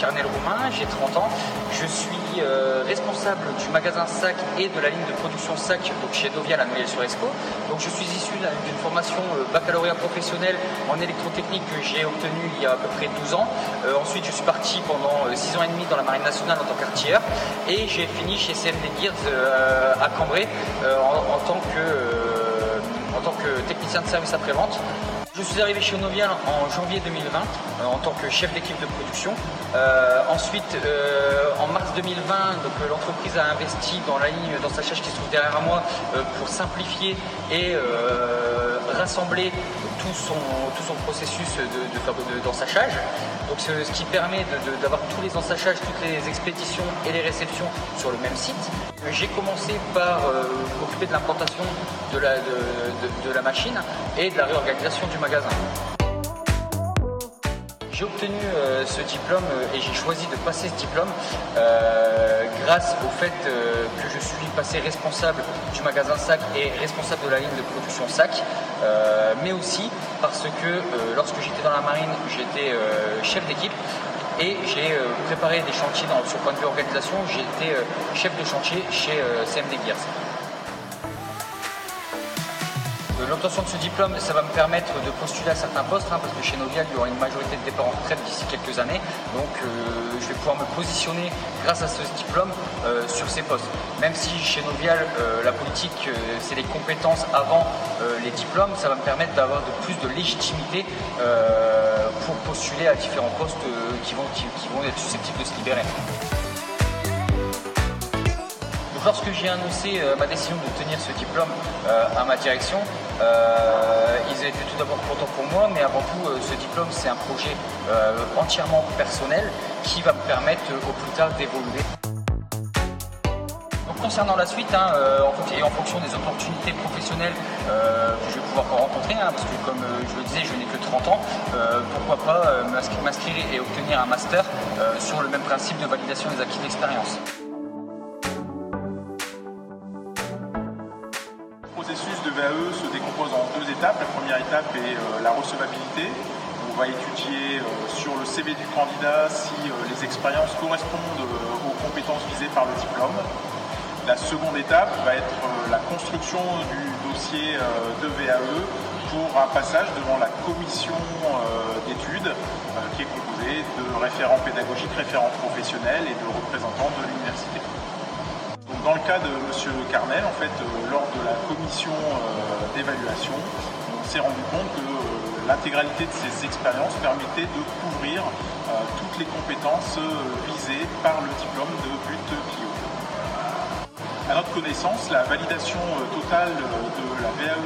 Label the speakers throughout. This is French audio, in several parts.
Speaker 1: Benjamin, j'ai 30 ans. Je suis euh, responsable du magasin SAC et de la ligne de production SAC donc chez Dovial à Noyelles-sur-Escaut. Donc je suis issu d'une formation euh, baccalauréat professionnel en électrotechnique que j'ai obtenue il y a à peu près 12 ans. Euh, ensuite je suis parti pendant 6 ans et demi dans la marine nationale en tant qu'artilleur et j'ai fini chez CMD Gears à Cambrai en, tant que, en tant que technicien de service après-vente. Je suis arrivé chez Novial en janvier 2020 euh, en tant que chef d'équipe de production. Euh, ensuite, euh, en mars 2020, l'entreprise a investi dans la ligne d'ensachage qui se trouve derrière moi pour simplifier et rassembler tout son, tout son processus d'ensachage. De, Donc ce, qui permet d'avoir tous les ensachages, toutes les expéditions et les réceptions sur le même site. J'ai commencé par m'occuper de l'implantation de la, de la machine et de la réorganisation du magasin. J'ai obtenu euh, ce diplôme euh, et j'ai choisi de passer ce diplôme euh, grâce au fait que je suis passé responsable du magasin SAC et responsable de la ligne de production SAC, mais aussi parce que lorsque j'étais dans la marine, j'étais chef d'équipe et j'ai préparé des chantiers dans, sur point de vue organisation, été chef de chantier chez CMD Gears. L'obtention de ce diplôme, ça va me permettre de postuler à certains postes, hein, parce que chez Novial, il y aura une majorité de départ en retraite d'ici quelques années. Donc euh, je vais pouvoir me positionner grâce à ce diplôme euh, sur ces postes. Même si chez Novial, euh, la politique, c'est les compétences avant les diplômes, ça va me permettre d'avoir de plus de légitimité pour postuler à différents postes qui vont être susceptibles de se libérer lorsque j'ai annoncé euh, ma décision d'obtenir ce diplôme euh, à ma direction, euh, ils étaient tout d'abord contents pour moi, mais avant tout, ce diplôme, c'est un projet entièrement personnel qui va me permettre au plus tard d'évoluer. concernant la suite, hein, en, en, fonction des opportunités professionnelles que je vais pouvoir rencontrer, hein, parce que comme je le disais, je n'ai que 30 ans, pourquoi pas m'inscrire et obtenir un master sur le même principe de validation des acquis d'expérience.
Speaker 2: VAE se décompose en deux étapes. La première étape est euh, la recevabilité. On va étudier euh, sur le CV du candidat si euh, les expériences correspondent aux compétences visées par le diplôme. La seconde étape va être la construction du dossier de VAE pour un passage devant la commission d'études qui est composée de référents pédagogiques, référents professionnels et de représentants de l'université dans le cas de M. Carnel, en fait, euh, lors de la commission euh, d'évaluation, on s'est rendu compte que euh, l'intégralité de ces expériences permettait de couvrir toutes les compétences visées par le diplôme de but Clio. À notre connaissance, la validation totale de la VAE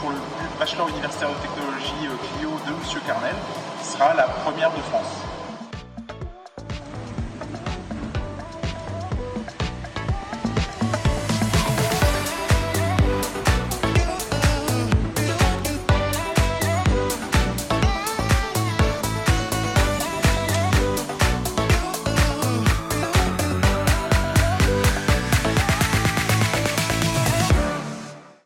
Speaker 2: pour le bachelor universitaire de technologie Clio de M. Carnel sera la première de France.